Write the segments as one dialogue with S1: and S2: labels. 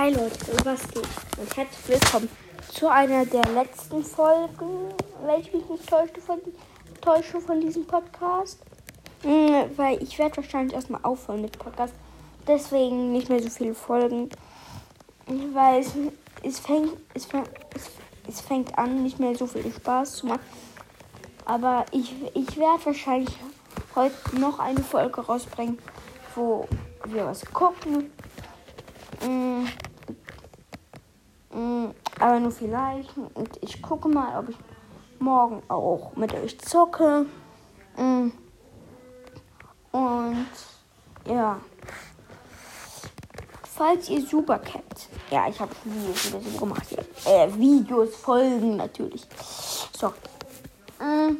S1: Hi Leute, was geht? Und herzlich willkommen zu einer der letzten Folgen, wenn ich mich nicht täusche von, täusche von diesem Podcast. Mm, Weil ich werde wahrscheinlich erstmal aufhören mit Podcast. Deswegen nicht mehr so viele Folgen. Weil es, es, fängt, es, fängt, es, fängt an, nicht mehr so viel Spaß zu machen. Aber ich, ich werde wahrscheinlich heute noch eine Folge rausbringen, wo wir was gucken. Mm, aber nur vielleicht. Und ich gucke mal, ob ich morgen auch mit euch zocke. Mm. Und ja. Falls ihr super kennt. Ja, ich habe Videos wieder so gemacht. Hier. Äh, Videos, Folgen natürlich. So. Mm.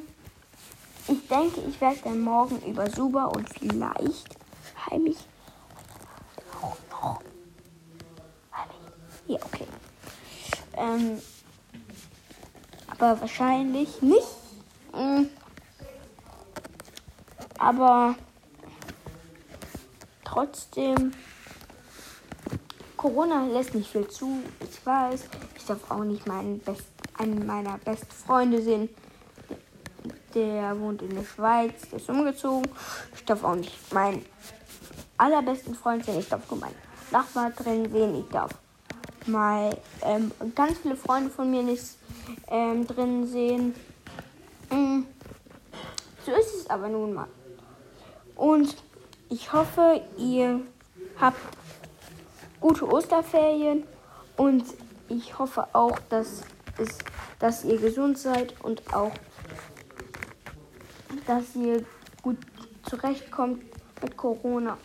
S1: Ich denke, ich werde dann morgen über Super und vielleicht heimlich auch noch. Heimlich. Ja, okay. Ähm, aber wahrscheinlich nicht. Mm. Aber trotzdem, Corona lässt nicht viel zu. Ich weiß, ich darf auch nicht meinen Best, einen meiner besten Freunde sehen. Der wohnt in der Schweiz, der ist umgezogen. Ich darf auch nicht meinen allerbesten Freund sehen. Ich darf nur meinen Nachbar drin sehen. Ich darf mal ähm, ganz viele Freunde von mir nicht ähm, drin sehen. Mm. So ist es aber nun mal. Und ich hoffe, ihr habt gute Osterferien und ich hoffe auch, dass, es, dass ihr gesund seid und auch, dass ihr gut zurechtkommt mit Corona.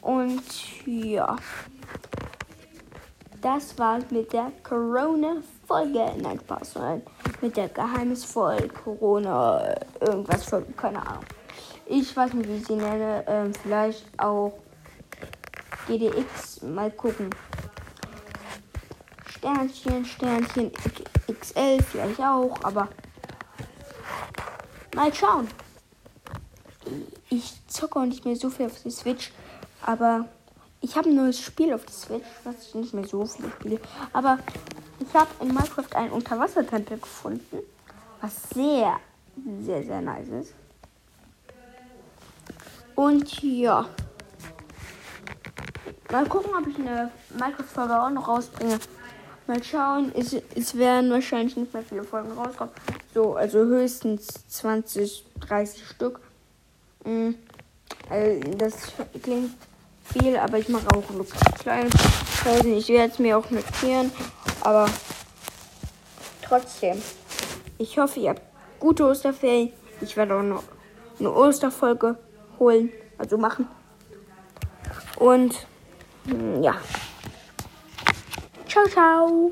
S1: Und ja, das war's mit der Corona-Folge. Nein, Spaß, sondern mit der geheimnisvollen Corona, irgendwas Folge, keine Ahnung. Ich weiß nicht, wie ich sie nenne. Ähm, vielleicht auch GDX. Mal gucken. Sternchen, Sternchen, XL vielleicht auch, aber mal schauen. Ich zocke auch nicht mehr so viel auf der Switch, aber ich habe ein neues Spiel auf der Switch, was ich nicht mehr so viel spiele. Aber ich habe in Minecraft einen Unterwassertempel gefunden, was sehr, sehr, sehr nice ist. Und ja. Mal gucken, ob ich eine Minecraft-Folge auch noch rausbringe. Mal schauen. Es, es werden wahrscheinlich nicht mehr viele Folgen rauskommen. So, also höchstens 20, 30 Stück. Mm, Also das klingt viel, aber ich mache auch nur kleine Pausen. Ich werde es mir auch notieren. Aber trotzdem. Ich hoffe, ihr habt gute Osterferien. Ich werde auch noch eine Osterfolge holen, also machen. Und mm, ja. Ciao, ciao.